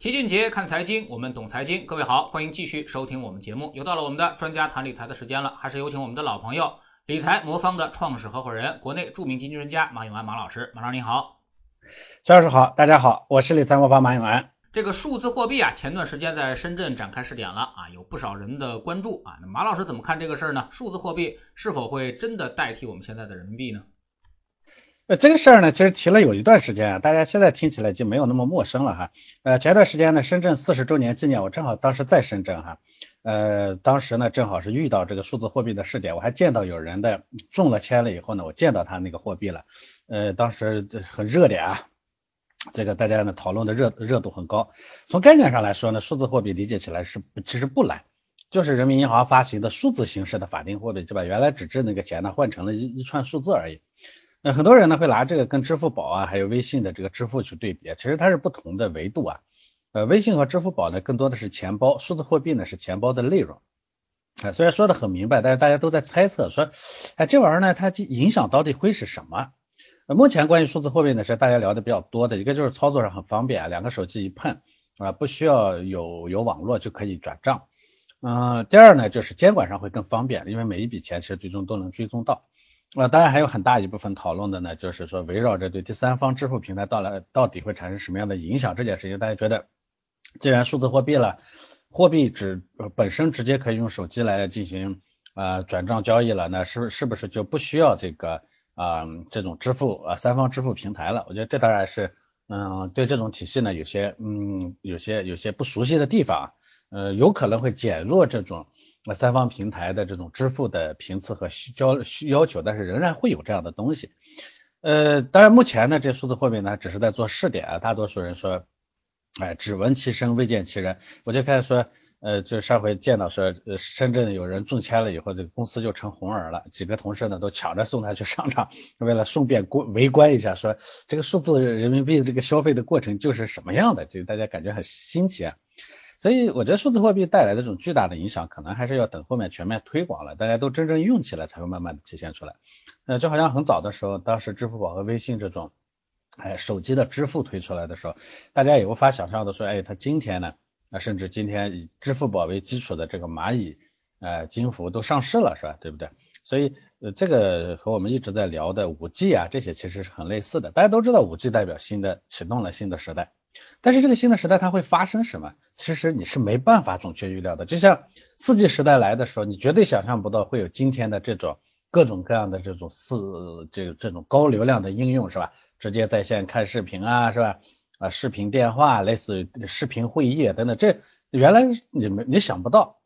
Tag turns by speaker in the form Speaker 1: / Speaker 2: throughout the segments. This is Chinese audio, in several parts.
Speaker 1: 齐俊杰看财经，我们懂财经。各位好，欢迎继续收听我们节目。又到了我们的专家谈理财的时间了，还是有请我们的老朋友，理财魔方的创始合伙人，国内著名经济专家马永安马老师。马老师您好，
Speaker 2: 肖老师好，大家好，我是理财魔方马永安。
Speaker 1: 这个数字货币啊，前段时间在深圳展开试点了啊，有不少人的关注啊。那马老师怎么看这个事儿呢？数字货币是否会真的代替我们现在的人民币呢？
Speaker 2: 呃，这个事儿呢，其实提了有一段时间啊，大家现在听起来就没有那么陌生了哈。呃，前段时间呢，深圳四十周年纪念，我正好当时在深圳哈，呃，当时呢正好是遇到这个数字货币的试点，我还见到有人的中了签了以后呢，我见到他那个货币了，呃，当时很热点啊，这个大家呢讨论的热热度很高。从概念上来说呢，数字货币理解起来是其实不难，就是人民银行发行的数字形式的法定货币，就把原来纸质那个钱呢换成了一一串数字而已。那很多人呢会拿这个跟支付宝啊，还有微信的这个支付去对比，其实它是不同的维度啊。呃，微信和支付宝呢更多的是钱包，数字货币呢是钱包的内容。啊，虽然说的很明白，但是大家都在猜测说，哎，这玩意儿呢它影响到底会是什么？呃，目前关于数字货币呢是大家聊的比较多的，一个就是操作上很方便，两个手机一碰啊，不需要有有网络就可以转账。嗯，第二呢就是监管上会更方便，因为每一笔钱其实最终都能追踪到。呃，当然还有很大一部分讨论的呢，就是说围绕着对第三方支付平台到来到底会产生什么样的影响这件事情，大家觉得，既然数字货币了，货币只本身直接可以用手机来进行啊转账交易了，那是是不是就不需要这个啊这种支付啊三方支付平台了？我觉得这当然是嗯对这种体系呢有些嗯有些有些不熟悉的地方，呃有可能会减弱这种。那三方平台的这种支付的频次和需交需要求，但是仍然会有这样的东西。呃，当然目前呢，这数字货币呢只是在做试点啊。大多数人说，哎，只闻其声未见其人。我就开始说，呃，就上回见到说，呃，深圳有人中签了以后，这个公司就成红人了，几个同事呢都抢着送他去商场，为了顺便过围观一下，说这个数字人民币这个消费的过程就是什么样的，就大家感觉很新奇啊。所以我觉得数字货币带来的这种巨大的影响，可能还是要等后面全面推广了，大家都真正用起来，才会慢慢的体现出来。呃，就好像很早的时候，当时支付宝和微信这种，哎，手机的支付推出来的时候，大家也无法想象的说，哎，它今天呢，啊，甚至今天以支付宝为基础的这个蚂蚁，呃，金服都上市了，是吧？对不对？所以，呃，这个和我们一直在聊的五 G 啊，这些其实是很类似的。大家都知道五 G 代表新的启动了新的时代。但是这个新的时代它会发生什么？其实你是没办法准确预料的。就像四 G 时代来的时候，你绝对想象不到会有今天的这种各种各样的这种四这这种高流量的应用，是吧？直接在线看视频啊，是吧？啊，视频电话，类似于视频会议等等，这原来你们你想不到，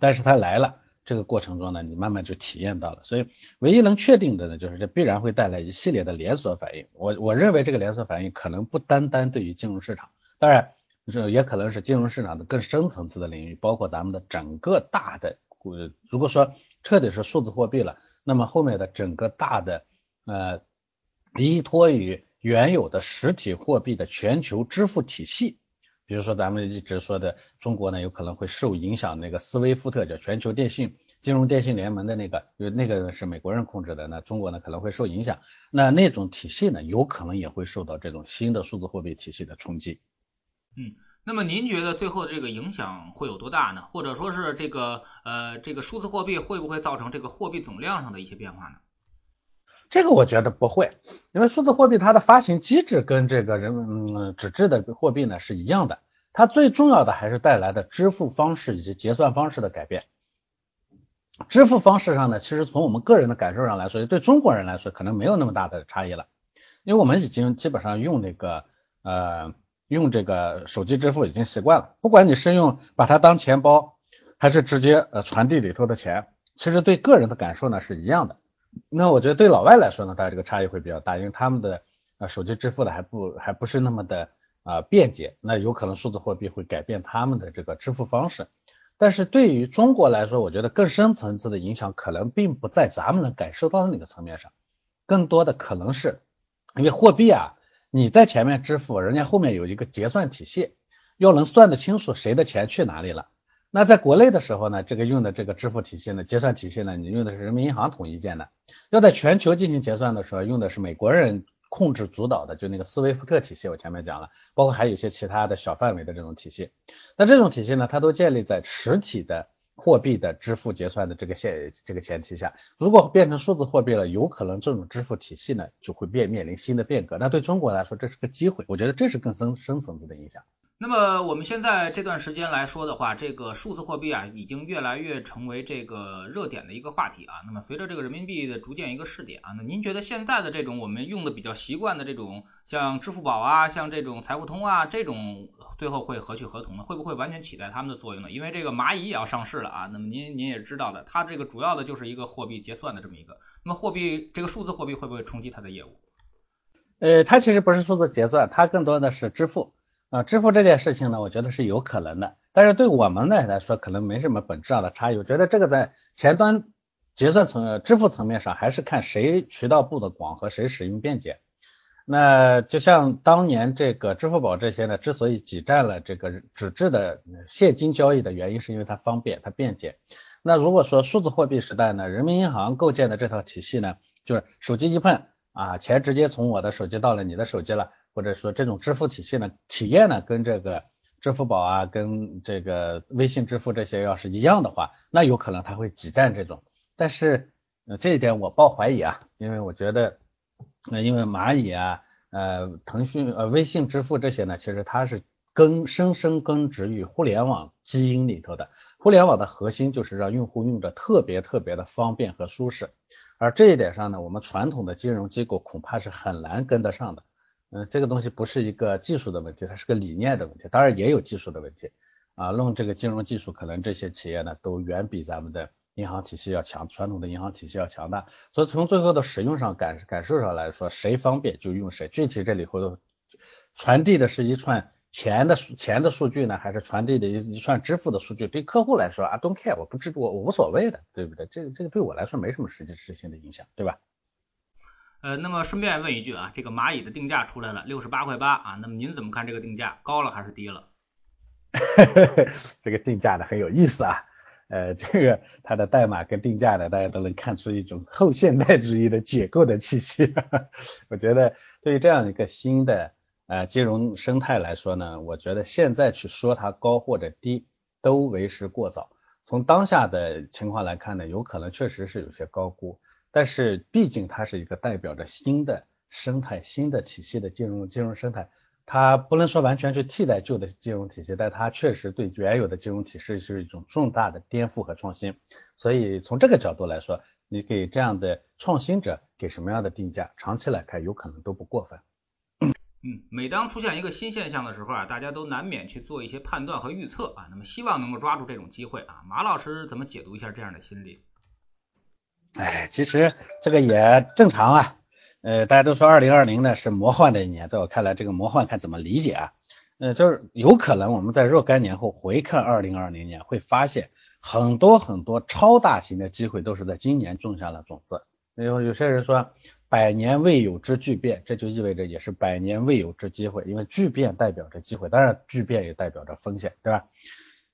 Speaker 2: 但是它来了。这个过程中呢，你慢慢就体验到了，所以唯一能确定的呢，就是这必然会带来一系列的连锁反应。我我认为这个连锁反应可能不单单对于金融市场，当然这也可能是金融市场的更深层次的领域，包括咱们的整个大的，如果说彻底是数字货币了，那么后面的整个大的呃依托于原有的实体货币的全球支付体系。比如说咱们一直说的中国呢，有可能会受影响，那个斯威夫特叫全球电信金融电信联盟的那个，因为那个是美国人控制的，那中国呢可能会受影响，那那种体系呢，有可能也会受到这种新的数字货币体系的冲击。
Speaker 1: 嗯，那么您觉得最后这个影响会有多大呢？或者说是这个呃这个数字货币会不会造成这个货币总量上的一些变化呢？
Speaker 2: 这个我觉得不会，因为数字货币它的发行机制跟这个人嗯纸质的货币呢是一样的，它最重要的还是带来的支付方式以及结算方式的改变。支付方式上呢，其实从我们个人的感受上来说，对中国人来说可能没有那么大的差异了，因为我们已经基本上用那个呃用这个手机支付已经习惯了，不管你是用把它当钱包，还是直接呃传递里头的钱，其实对个人的感受呢是一样的。那我觉得对老外来说呢，当然这个差异会比较大，因为他们的呃手机支付的还不还不是那么的啊便捷，那有可能数字货币会改变他们的这个支付方式。但是对于中国来说，我觉得更深层次的影响可能并不在咱们能感受到的那个层面上，更多的可能是因为货币啊，你在前面支付，人家后面有一个结算体系，要能算得清楚谁的钱去哪里了。那在国内的时候呢，这个用的这个支付体系呢，结算体系呢，你用的是人民银行统一建的。要在全球进行结算的时候，用的是美国人控制主导的，就那个斯威夫特体系，我前面讲了，包括还有一些其他的小范围的这种体系。那这种体系呢，它都建立在实体的货币的支付结算的这个现这个前提下。如果变成数字货币了，有可能这种支付体系呢就会变面临新的变革。那对中国来说，这是个机会，我觉得这是更深深层次的影响。
Speaker 1: 那么我们现在这段时间来说的话，这个数字货币啊，已经越来越成为这个热点的一个话题啊。那么随着这个人民币的逐渐一个试点啊，那您觉得现在的这种我们用的比较习惯的这种像支付宝啊，像这种财付通啊，这种最后会何去何从呢？会不会完全取代他们的作用呢？因为这个蚂蚁也要上市了啊。那么您您也知道的，它这个主要的就是一个货币结算的这么一个。那么货币这个数字货币会不会冲击它的业务？
Speaker 2: 呃，它其实不是数字结算，它更多的是支付。啊，支付这件事情呢，我觉得是有可能的，但是对我们呢来说，可能没什么本质上的差异。我觉得这个在前端结算层、支付层面上，还是看谁渠道布的广和谁使用便捷。那就像当年这个支付宝这些呢，之所以挤占了这个纸质的现金交易的原因，是因为它方便、它便捷。那如果说数字货币时代呢，人民银行构建的这套体系呢，就是手机一碰啊，钱直接从我的手机到了你的手机了。或者说这种支付体系呢，体验呢跟这个支付宝啊，跟这个微信支付这些要是一样的话，那有可能它会挤占这种。但是呃这一点我抱怀疑啊，因为我觉得，那因为蚂蚁啊，呃腾讯呃微信支付这些呢，其实它是根深深根植于互联网基因里头的。互联网的核心就是让用户用着特别特别的方便和舒适，而这一点上呢，我们传统的金融机构恐怕是很难跟得上的。嗯，这个东西不是一个技术的问题，它是个理念的问题，当然也有技术的问题啊。弄这个金融技术，可能这些企业呢都远比咱们的银行体系要强，传统的银行体系要强大。所以从最后的使用上感感受上来说，谁方便就用谁。具体这里头传递的是一串钱的数钱的数据呢，还是传递的一一串支付的数据？对客户来说啊，don't care，我不知我我无所谓的，对不对？这个这个对我来说没什么实际实性的影响，对吧？
Speaker 1: 呃，那么顺便问一句啊，这个蚂蚁的定价出来了，六十八块八啊，那么您怎么看这个定价，高了还是低了？
Speaker 2: 这个定价的很有意思啊，呃，这个它的代码跟定价的，大家都能看出一种后现代主义的解构的气息。我觉得对于这样一个新的呃金融生态来说呢，我觉得现在去说它高或者低都为时过早。从当下的情况来看呢，有可能确实是有些高估。但是毕竟它是一个代表着新的生态、新的体系的金融金融生态，它不能说完全去替代旧的金融体系，但它确实对原有的金融体系是一种重大的颠覆和创新。所以从这个角度来说，你给这样的创新者给什么样的定价，长期来看有可能都不过分。
Speaker 1: 嗯，每当出现一个新现象的时候啊，大家都难免去做一些判断和预测啊，那么希望能够抓住这种机会啊。马老师怎么解读一下这样的心理？
Speaker 2: 哎，其实这个也正常啊。呃，大家都说二零二零呢是魔幻的一年，在我看来，这个魔幻看怎么理解啊？呃，就是有可能我们在若干年后回看二零二零年，会发现很多很多超大型的机会都是在今年种下了种子。有有些人说百年未有之巨变，这就意味着也是百年未有之机会，因为巨变代表着机会，当然巨变也代表着风险，对吧？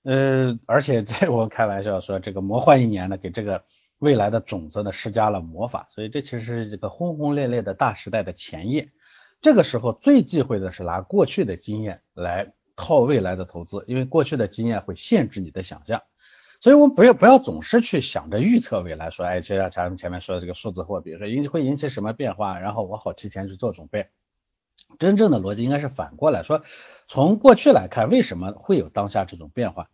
Speaker 2: 呃，而且在 我开玩笑说，这个魔幻一年呢，给这个。未来的种子呢施加了魔法，所以这其实是一个轰轰烈烈的大时代的前夜。这个时候最忌讳的是拿过去的经验来套未来的投资，因为过去的经验会限制你的想象。所以我们不要不要总是去想着预测未来，说哎，就像咱们前面说的这个数字货币，说引会引起什么变化，然后我好提前去做准备。真正的逻辑应该是反过来说，从过去来看，为什么会有当下这种变化？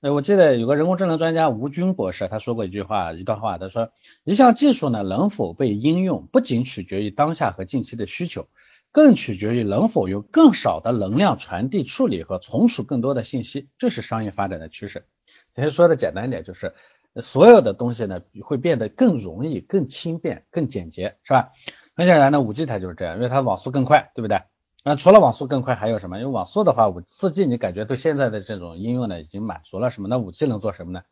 Speaker 2: 呃，我记得有个人工智能专家吴军博士，他说过一句话，一段话，他说，一项技术呢能否被应用，不仅取决于当下和近期的需求，更取决于能否用更少的能量传递、处理和存储更多的信息，这是商业发展的趋势。其实说的简单一点，就是所有的东西呢会变得更容易、更轻便、更简洁，是吧？很显然呢，五 G 它就是这样，因为它网速更快，对不对？那除了网速更快，还有什么？因为网速的话，五四 G 你感觉对现在的这种应用呢，已经满足了什么？那五 G 能做什么呢？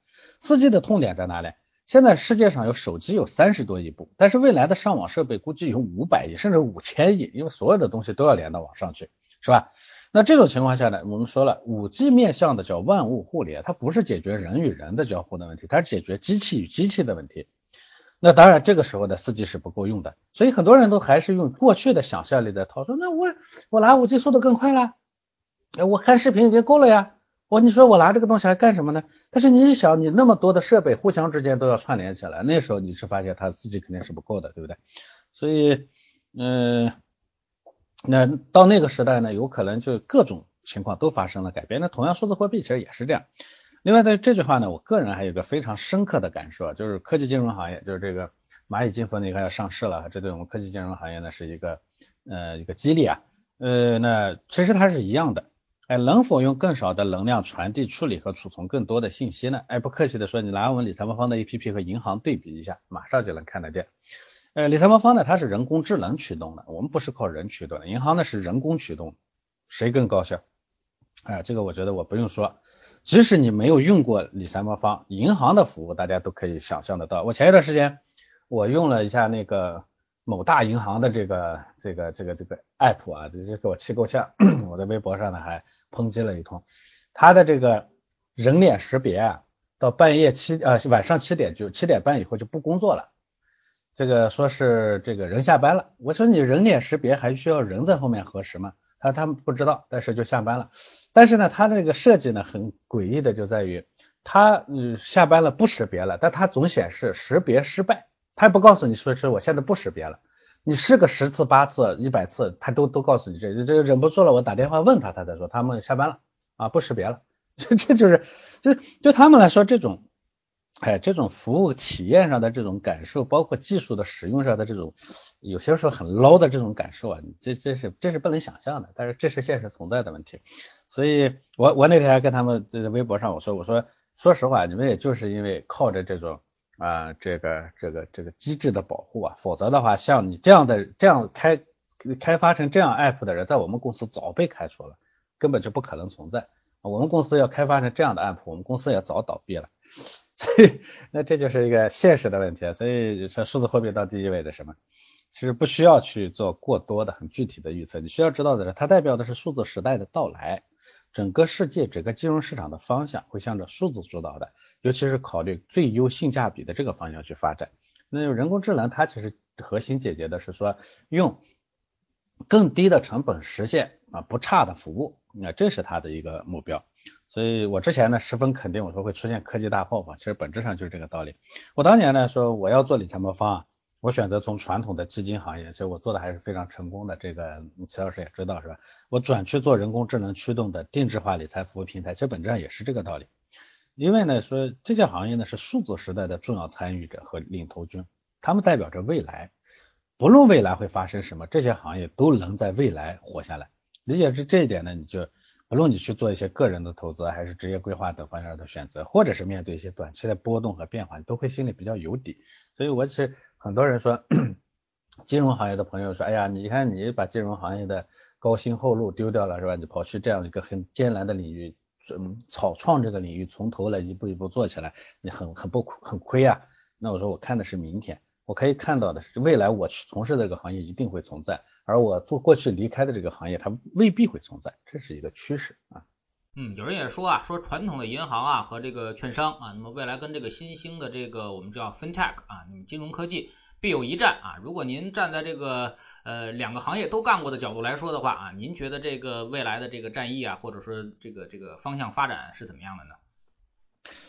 Speaker 2: 四 G 的痛点在哪里？现在世界上有手机有三十多亿部，但是未来的上网设备估计有五百亿，甚至五千亿，因为所有的东西都要连到网上去，是吧？那这种情况下呢，我们说了，五 G 面向的叫万物互联，它不是解决人与人的交互的问题，它是解决机器与机器的问题。那当然这个时候的四 G 是不够用的，所以很多人都还是用过去的想象力在套，说那我我拿五 G 速度更快了，我看视频已经够了呀。我你说我拿这个东西还干什么呢？但是你一想，你那么多的设备互相之间都要串联起来，那时候你是发现它四 G 肯定是不够的，对不对？所以，嗯，那到那个时代呢，有可能就各种情况都发生了改变。那同样，数字货币其实也是这样。另外，对这句话呢，我个人还有个非常深刻的感受，就是科技金融行业，就是这个蚂蚁金服呢，你看要上市了，这对我们科技金融行业呢是一个呃一个激励啊。呃，那其实它是一样的。哎，能否用更少的能量传递、处理和储存更多的信息呢？哎，不客气的说，你拿我们理财魔方的 APP 和银行对比一下，马上就能看得见。呃，理财魔方呢，它是人工智能驱动的，我们不是靠人驱动的；银行呢是人工驱动，谁更高效？哎，这个我觉得我不用说，即使你没有用过理财魔方，银行的服务大家都可以想象得到。我前一段时间我用了一下那个。某大银行的这个这个这个这个 app 啊，这是给我气够呛。我在微博上呢还抨击了一通，它的这个人脸识别啊，到半夜七呃晚上七点就七点半以后就不工作了。这个说是这个人下班了，我说你人脸识别还需要人在后面核实吗？他他们不知道，但是就下班了。但是呢，它这个设计呢很诡异的就在于，它嗯下班了不识别了，但它总显示识别失败。他也不告诉你说是我现在不识别了，你试个十次八次一百次，他都都告诉你这这忍不住了，我打电话问他，他才说他们下班了啊不识别了，这这就是就对他们来说这种哎这种服务体验上的这种感受，包括技术的使用上的这种有些时候很 low 的这种感受啊，这这是这是不能想象的，但是这是现实存在的问题，所以我我那天还跟他们在微博上我说我说说实话，你们也就是因为靠着这种。啊，这个这个这个机制的保护啊，否则的话，像你这样的这样开开发成这样 app 的人，在我们公司早被开除了，根本就不可能存在。我们公司要开发成这样的 app，我们公司也早倒闭了。那这就是一个现实的问题。所以，说数字货币到底意味着什么？其实不需要去做过多的很具体的预测，你需要知道的是，它代表的是数字时代的到来。整个世界整个金融市场的方向会向着数字主导的，尤其是考虑最优性价比的这个方向去发展。那人工智能它其实核心解决的是说用更低的成本实现啊不差的服务，那这是它的一个目标。所以我之前呢十分肯定我说会出现科技大爆发，其实本质上就是这个道理。我当年呢说我要做理财魔方啊。我选择从传统的基金行业，其实我做的还是非常成功的。这个齐老师也知道是吧？我转去做人工智能驱动的定制化理财服务平台，其实本质上也是这个道理。因为呢，说这些行业呢是数字时代的重要参与者和领头军，他们代表着未来。不论未来会发生什么，这些行业都能在未来活下来。理解是这一点呢，你就无论你去做一些个人的投资，还是职业规划等方向的选择，或者是面对一些短期的波动和变化，你都会心里比较有底。所以我是。很多人说，金融行业的朋友说，哎呀，你看你把金融行业的高薪厚禄丢掉了是吧？你跑去这样一个很艰难的领域，嗯，草创这个领域从头来一步一步做起来，你很很不很亏啊。那我说我看的是明天，我可以看到的是未来我去从事这个行业一定会存在，而我做过去离开的这个行业它未必会存在，这是一个趋势啊。
Speaker 1: 嗯，有人也说啊，说传统的银行啊和这个券商啊，那么未来跟这个新兴的这个我们叫 FinTech 啊，那么金融科技必有一战啊。如果您站在这个呃两个行业都干过的角度来说的话啊，您觉得这个未来的这个战役啊，或者说这个这个方向发展是怎么样的呢？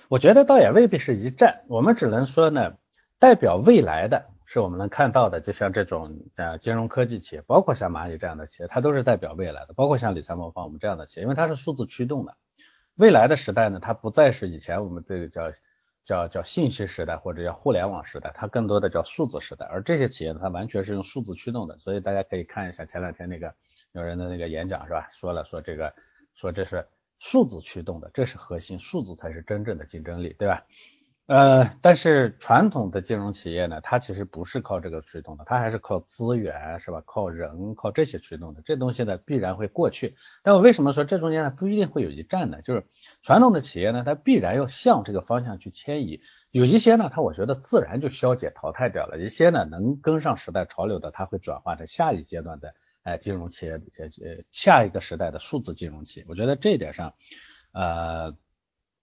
Speaker 2: 我觉得倒也未必是一战，我们只能说呢，代表未来的。是我们能看到的，就像这种呃金融科技企业，包括像蚂蚁这样的企业，它都是代表未来的。包括像理财魔方我们这样的企业，因为它是数字驱动的。未来的时代呢，它不再是以前我们这个叫叫叫信息时代或者叫互联网时代，它更多的叫数字时代。而这些企业呢，它完全是用数字驱动的。所以大家可以看一下前两天那个有人的那个演讲是吧？说了说这个说这是数字驱动的，这是核心，数字才是真正的竞争力，对吧？呃，但是传统的金融企业呢，它其实不是靠这个驱动的，它还是靠资源，是吧？靠人，靠这些驱动的。这东西呢，必然会过去。但我为什么说这中间呢，不一定会有一战呢？就是传统的企业呢，它必然要向这个方向去迁移。有一些呢，它我觉得自然就消解淘汰掉了；一些呢，能跟上时代潮流的，它会转化成下一阶段的哎金融企业，呃下一个时代的数字金融企业。我觉得这一点上，呃，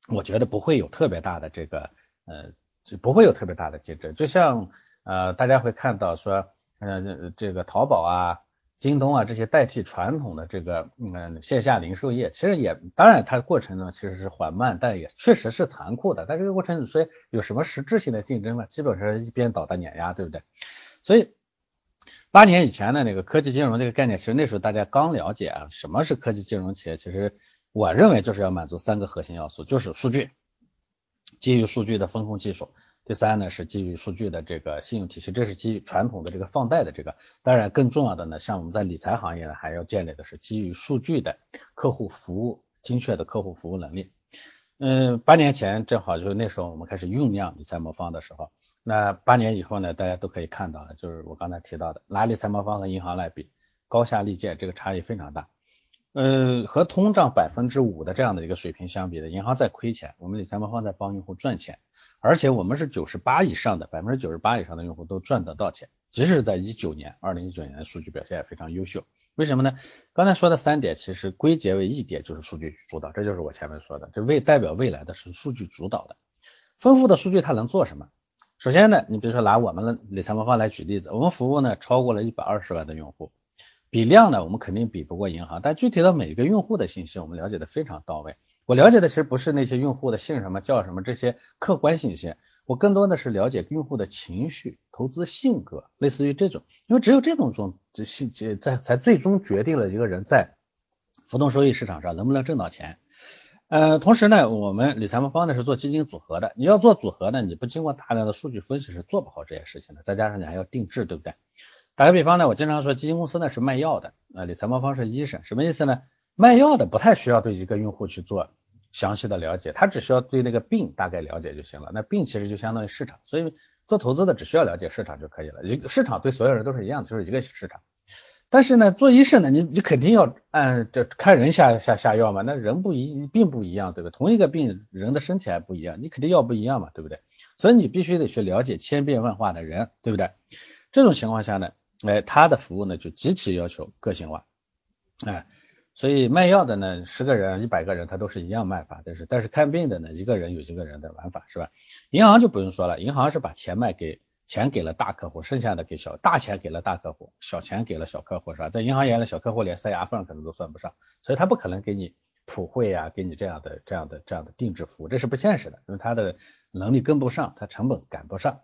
Speaker 2: 我觉得不会有特别大的这个。呃，就不会有特别大的竞争。就像呃大家会看到说，呃这个淘宝啊。京东啊，这些代替传统的这个嗯线下零售业，其实也当然它的过程呢其实是缓慢，但也确实是残酷的。但这个过程所以有什么实质性的竞争呢？基本上一边倒的碾压，对不对？所以八年以前的那个科技金融这个概念，其实那时候大家刚了解啊，什么是科技金融企业？其实我认为就是要满足三个核心要素，就是数据，基于数据的风控技术。第三呢是基于数据的这个信用体系，这是基于传统的这个放贷的这个。当然更重要的呢，像我们在理财行业呢，还要建立的是基于数据的客户服务，精确的客户服务能力。嗯，八年前正好就是那时候我们开始酝酿理财魔方的时候，那八年以后呢，大家都可以看到了，就是我刚才提到的，拿理财魔方和银行来比，高下立见，这个差异非常大。呃，和通胀百分之五的这样的一个水平相比的，银行在亏钱，我们理财魔方在帮用户赚钱。而且我们是九十八以上的百分之九十八以上的用户都赚得到钱，即使在一九年，二零一九年的数据表现也非常优秀。为什么呢？刚才说的三点其实归结为一点，就是数据主导，这就是我前面说的，这未代表未来的是数据主导的。丰富的数据它能做什么？首先呢，你比如说拿我们的理财魔方来举例子，我们服务呢超过了一百二十万的用户，比量呢我们肯定比不过银行，但具体的每个用户的信息我们了解的非常到位。我了解的其实不是那些用户的姓什么叫什么这些客观信息，我更多的是了解用户的情绪、投资性格，类似于这种，因为只有这种种这信息在才最终决定了一个人在浮动收益市场上能不能挣到钱。呃，同时呢，我们理财魔方呢是做基金组合的，你要做组合呢，你不经过大量的数据分析是做不好这件事情的，再加上你还要定制，对不对？打个比方呢，我经常说基金公司呢是卖药的，啊，理财魔方是医生，什么意思呢？卖药的不太需要对一个用户去做。详细的了解，他只需要对那个病大概了解就行了。那病其实就相当于市场，所以做投资的只需要了解市场就可以了。一个市场对所有人都是一样的，就是一个市场。但是呢，做医生呢，你你肯定要按这看人下下下药嘛。那人不一并不一样，对吧？同一个病人的身体还不一样，你肯定药不一样嘛，对不对？所以你必须得去了解千变万化的人，对不对？这种情况下呢，哎，他的服务呢就极其要求个性化，哎。所以卖药的呢，十个人、一百个人，他都是一样卖法，但是但是看病的呢，一个人有一个人的玩法，是吧？银行就不用说了，银行是把钱卖给钱给了大客户，剩下的给小大钱给了大客户，小钱给了小客户，是吧？在银行眼里，小客户连塞牙缝可能都算不上，所以他不可能给你普惠啊，给你这样的这样的这样的定制服务，这是不现实的，因为他的能力跟不上，他成本赶不上。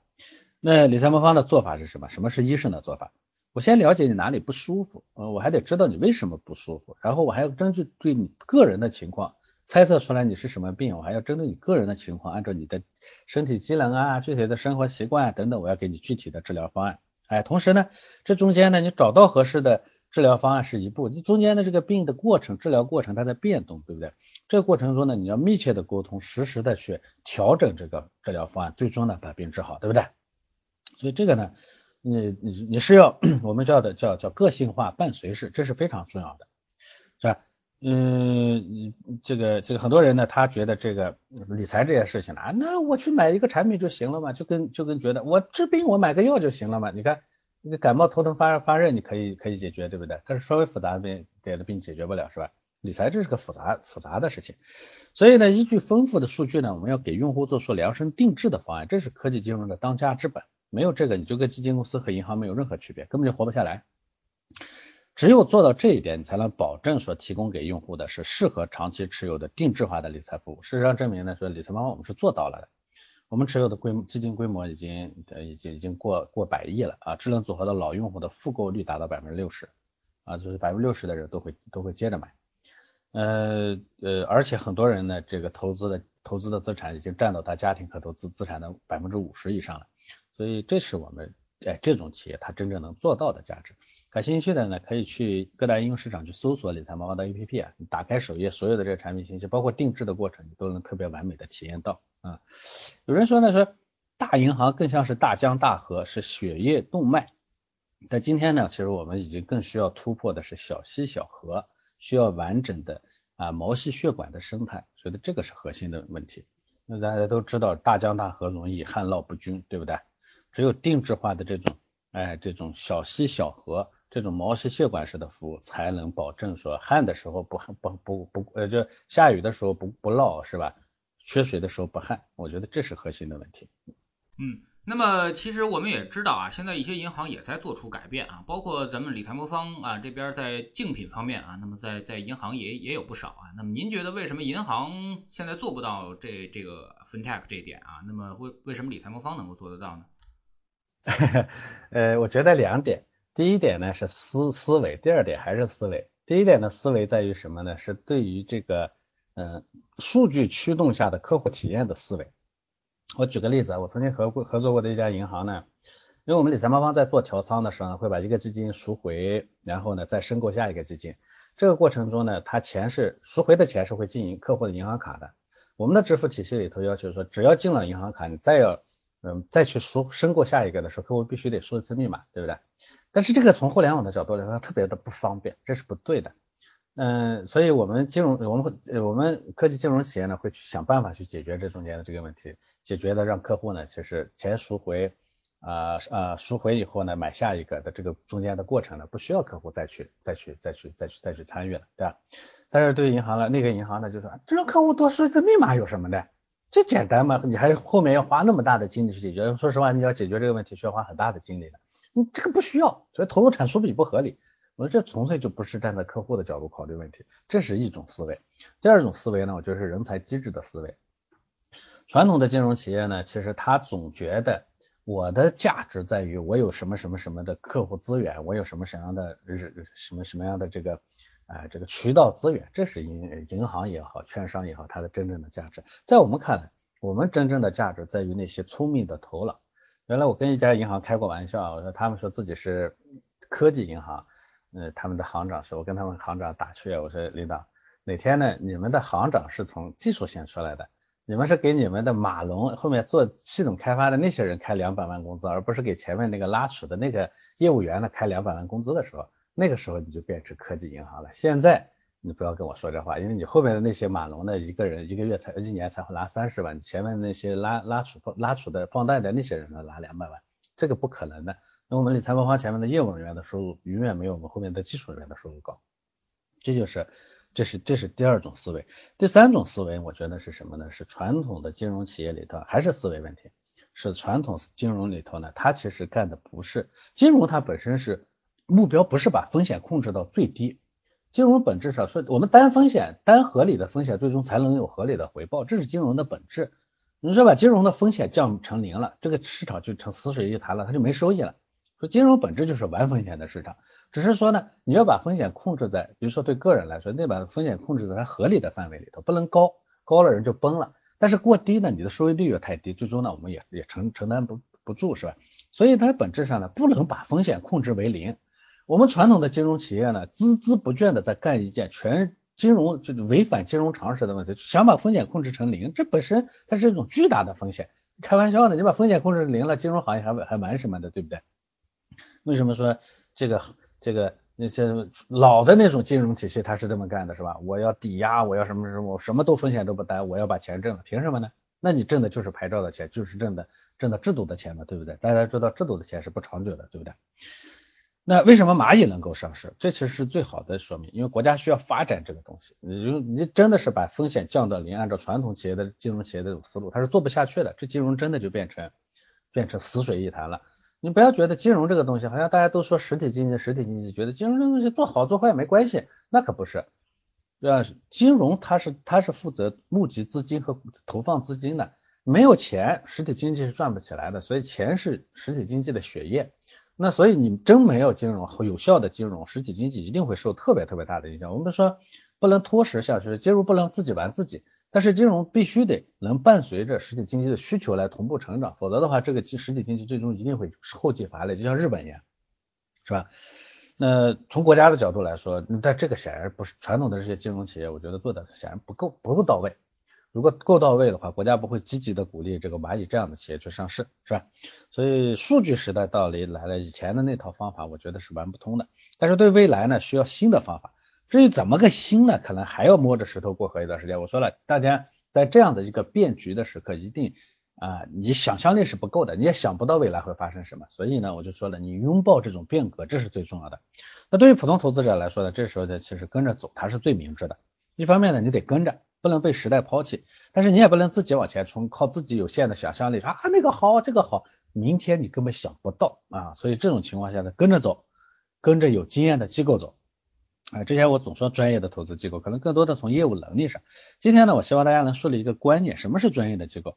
Speaker 2: 那理财魔方的做法是什么？什么是医生的做法？我先了解你哪里不舒服，呃，我还得知道你为什么不舒服，然后我还要根据对你个人的情况猜测出来你是什么病，我还要针对你个人的情况，按照你的身体机能啊、具体的生活习惯啊等等，我要给你具体的治疗方案。哎，同时呢，这中间呢，你找到合适的治疗方案是一步，你中间的这个病的过程、治疗过程它在变动，对不对？这个过程中呢，你要密切的沟通，实时的去调整这个治疗方案，最终呢把病治好，对不对？所以这个呢。你你你是要 我们叫的叫叫个性化伴随式，这是非常重要的，是吧？嗯，这个这个很多人呢，他觉得这个理财这件事情啊，那我去买一个产品就行了嘛，就跟就跟觉得我治病我买个药就行了嘛。你看，那个感冒头疼发发热你可以可以解决，对不对？但是稍微复杂的病点的病解决不了，是吧？理财这是个复杂复杂的事情，所以呢，依据丰富的数据呢，我们要给用户做出量身定制的方案，这是科技金融的当家之本。没有这个，你就跟基金公司和银行没有任何区别，根本就活不下来。只有做到这一点，你才能保证所提供给用户的是适合长期持有的定制化的理财服务。事实上证明呢，说理财方法我们是做到了的。我们持有的规基金规模已经呃已经已经过过百亿了啊，智能组合的老用户的复购率达到百分之六十啊，就是百分之六十的人都会都会接着买。呃呃，而且很多人呢，这个投资的投资的资产已经占到他家庭可投资资产的百分之五十以上了。所以这是我们哎这种企业它真正能做到的价值。感兴趣的呢，可以去各大应用市场去搜索理财魔方的 APP 啊，你打开首页，所有的这个产品信息，包括定制的过程，你都能特别完美的体验到啊。有人说呢，说大银行更像是大江大河，是血液动脉。在今天呢，其实我们已经更需要突破的是小溪小河，需要完整的啊毛细血管的生态，所以这个是核心的问题。那大家都知道，大江大河容易旱涝不均，对不对？只有定制化的这种，哎，这种小溪小河，这种毛细血管式的服务，才能保证说旱的时候不不不不，呃，就下雨的时候不不涝，是吧？缺水的时候不旱，我觉得这是核心的问题。
Speaker 1: 嗯。那么其实我们也知道啊，现在一些银行也在做出改变啊，包括咱们理财魔方啊这边在竞品方面啊，那么在在银行也也有不少啊。那么您觉得为什么银行现在做不到这这个 FinTech 这一点啊？那么为为什么理财魔方能够做得到呢？
Speaker 2: 呃，我觉得两点，第一点呢是思思维，第二点还是思维。第一点的思维在于什么呢？是对于这个嗯数据驱动下的客户体验的思维。我举个例子啊，我曾经合过合作过的一家银行呢，因为我们理财魔方在做调仓的时候呢，会把一个基金赎回，然后呢再申购下一个基金。这个过程中呢，它钱是赎回的钱是会进银客户的银行卡的。我们的支付体系里头要求说，只要进了银行卡，你再要嗯再去赎申购下一个的时候，客户必须得输一次密码，对不对？但是这个从互联网的角度来说，特别的不方便，这是不对的。嗯，所以我们金融我们会我们科技金融企业呢会去想办法去解决这中间的这个问题。解决的让客户呢，其实钱赎回，啊啊赎回以后呢，买下一个的这个中间的过程呢，不需要客户再去再去再去再去再去参与了，对吧？但是对于银行了，那个银行呢就说，这让客户多输一次密码有什么的？这简单吗？你还后面要花那么大的精力去解决？说实话，你要解决这个问题需要花很大的精力的，你这个不需要，所以投入产出比不合理。我说这纯粹就不是站在客户的角度考虑问题，这是一种思维。第二种思维呢，我觉得是人才机制的思维。传统的金融企业呢，其实他总觉得我的价值在于我有什么什么什么的客户资源，我有什么什么样的人什么什么样的这个啊这个渠道资源，这是银银行也好，券商也好，它的真正的价值。在我们看来，我们真正的价值在于那些聪明的头脑。原来我跟一家银行开过玩笑，我说他们说自己是科技银行，呃，他们的行长说，我跟他们行长打趣，我说领导，哪天呢，你们的行长是从技术线出来的。你们是给你们的马龙后面做系统开发的那些人开两百万工资，而不是给前面那个拉储的那个业务员呢开两百万工资的时候，那个时候你就变成科技银行了。现在你不要跟我说这话，因为你后面的那些马龙呢，一个人一个月才一年才会拿三十万，你前面那些拉拉储拉储的放贷的那些人呢拿两百万，这个不可能的。那我们理财魔方前面的业务人员的收入永远没有我们后面的技术人员的收入高，这就是。这是这是第二种思维，第三种思维，我觉得是什么呢？是传统的金融企业里头还是思维问题？是传统金融里头呢？它其实干的不是金融，它本身是目标不是把风险控制到最低。金融本质上说，我们单风险单合理的风险，最终才能有合理的回报，这是金融的本质。你说把金融的风险降成零了，这个市场就成死水一潭了，它就没收益了。说金融本质就是玩风险的市场。只是说呢，你要把风险控制在，比如说对个人来说，得把风险控制在合理的范围里头，不能高，高了人就崩了。但是过低呢，你的收益率又太低，最终呢，我们也也承承担不不住，是吧？所以它本质上呢，不能把风险控制为零。我们传统的金融企业呢，孜孜不倦的在干一件全金融就是违反金融常识的问题，想把风险控制成零，这本身它是一种巨大的风险。开玩笑呢，你把风险控制零了，金融行业还还玩什么的，对不对？为什么说这个？这个那些老的那种金融体系，他是这么干的，是吧？我要抵押，我要什么什么，我什么都风险都不担，我要把钱挣了，凭什么呢？那你挣的就是牌照的钱，就是挣的挣的制度的钱嘛，对不对？大家知道制度的钱是不长久的，对不对？那为什么蚂蚁能够上市？这其实是最好的说明，因为国家需要发展这个东西。你就你真的是把风险降到零，按照传统企业的金融企业的这种思路，它是做不下去的。这金融真的就变成变成死水一潭了。你不要觉得金融这个东西好像大家都说实体经济，实体经济觉得金融这东西做好做坏没关系，那可不是，对吧？金融它是它是负责募集资金和投放资金的，没有钱，实体经济是转不起来的，所以钱是实体经济的血液。那所以你真没有金融和有效的金融，实体经济一定会受特别特别大的影响。我们说不能脱实下去，金融不能自己玩自己。但是金融必须得能伴随着实体经济的需求来同步成长，否则的话，这个实体经济最终一定会后继乏累，就像日本一样，是吧？那从国家的角度来说，但这个显然不是传统的这些金融企业，我觉得做的显然不够不够到位。如果够到位的话，国家不会积极的鼓励这个蚂蚁这样的企业去上市，是吧？所以数据时代到来了，以前的那套方法我觉得是玩不通的。但是对未来呢，需要新的方法。至于怎么个新呢？可能还要摸着石头过河一段时间。我说了，大家在这样的一个变局的时刻，一定啊，你想象力是不够的，你也想不到未来会发生什么。所以呢，我就说了，你拥抱这种变革，这是最重要的。那对于普通投资者来说呢，这时候呢，其实跟着走，它是最明智的。一方面呢，你得跟着。不能被时代抛弃，但是你也不能自己往前冲，靠自己有限的想象力说啊那个好，这个好，明天你根本想不到啊，所以这种情况下呢，跟着走，跟着有经验的机构走。啊，之前我总说专业的投资机构，可能更多的从业务能力上。今天呢，我希望大家能树立一个观念，什么是专业的机构？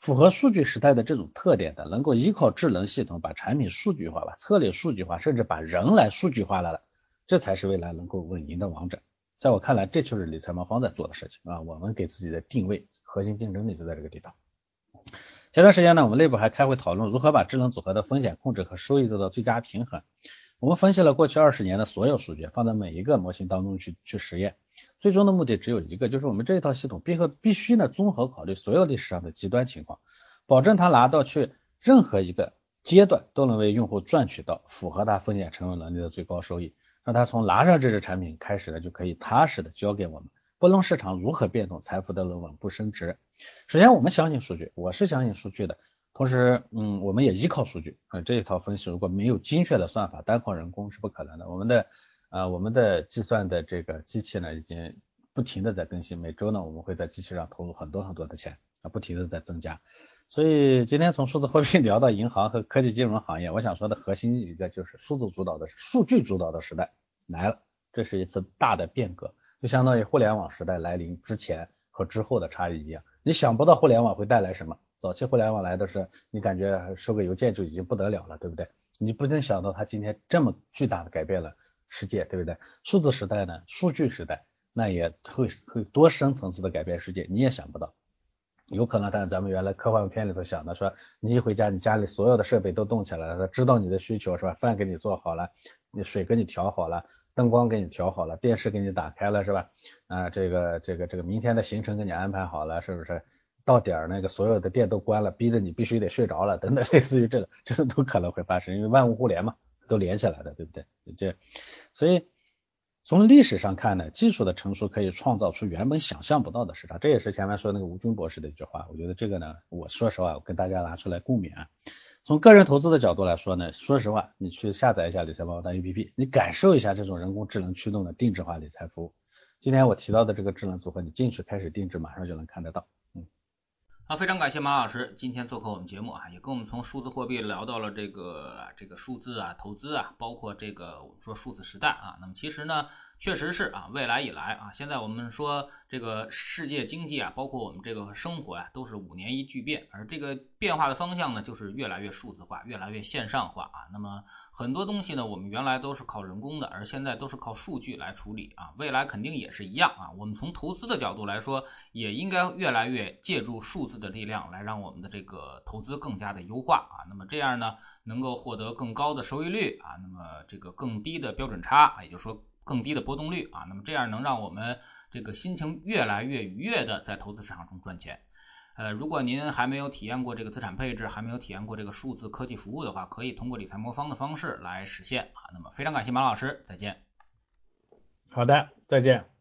Speaker 2: 符合数据时代的这种特点的，能够依靠智能系统把产品数据化、把策略数据化，甚至把人来数据化了的，这才是未来能够稳赢的王者。在我看来，这就是理财魔方在做的事情啊。我们给自己的定位，核心竞争力就在这个地方。前段时间呢，我们内部还开会讨论如何把智能组合的风险控制和收益做到最佳平衡。我们分析了过去二十年的所有数据，放在每一个模型当中去去实验，最终的目的只有一个，就是我们这一套系统必和必须呢综合考虑所有历史上的极端情况，保证它拿到去任何一个阶段都能为用户赚取到符合他风险承受能力的最高收益，让他从拿上这只产品开始呢就可以踏实的交给我们，不论市场如何变动，财富都能稳步升值。首先我们相信数据，我是相信数据的。同时，嗯，我们也依靠数据啊，这一套分析如果没有精确的算法，单靠人工是不可能的。我们的啊，我们的计算的这个机器呢，已经不停的在更新，每周呢，我们会在机器上投入很多很多的钱啊，不停的在增加。所以今天从数字货币 聊到银行和科技金融行业，我想说的核心一个就是数字主导的数据主导的时代来了，这是一次大的变革，就相当于互联网时代来临之前和之后的差异一样。你想不到互联网会带来什么。早期互联网来的是，你感觉收个邮件就已经不得了了，对不对？你不能想到它今天这么巨大的改变了世界，对不对？数字时代呢，数据时代，那也会会多深层次的改变世界，你也想不到。有可能，但是咱们原来科幻片里头想的说，你一回家，你家里所有的设备都动起来了，它知道你的需求是吧？饭给你做好了，你水给你调好了，灯光给你调好了，电视给你打开了是吧？啊，这个这个这个明天的行程给你安排好了，是不是？到点儿那个所有的店都关了，逼着你必须得睡着了，等等，类似于这个，这都可能会发生，因为万物互联嘛，都连起来的，对不对？这，所以从历史上看呢，技术的成熟可以创造出原本想象不到的市场，这也是前面说那个吴军博士的一句话。我觉得这个呢，我说实话，我跟大家拿出来共勉啊。从个人投资的角度来说呢，说实话，你去下载一下理财猫单 APP，你感受一下这种人工智能驱动的定制化理财服务。今天我提到的这个智能组合，你进去开始定制，马上就能看得到。
Speaker 1: 啊，非常感谢马老师今天做客我们节目啊，也跟我们从数字货币聊到了这个这个数字啊、投资啊，包括这个我们说数字时代啊。那么其实呢，确实是啊，未来以来啊，现在我们说这个世界经济啊，包括我们这个生活呀，都是五年一巨变，而这个变化的方向呢，就是越来越数字化，越来越线上化啊。那么很多东西呢，我们原来都是靠人工的，而现在都是靠数据来处理啊。未来肯定也是一样啊。我们从投资的角度来说，也应该越来越借助数字的力量来让我们的这个投资更加的优化啊。那么这样呢，能够获得更高的收益率啊，那么这个更低的标准差，也就是说更低的波动率啊。那么这样能让我们这个心情越来越愉悦的在投资市场中赚钱。呃，如果您还没有体验过这个资产配置，还没有体验过这个数字科技服务的话，可以通过理财魔方的方式来实现啊。那么非常感谢马老师，再见。
Speaker 2: 好的，再见。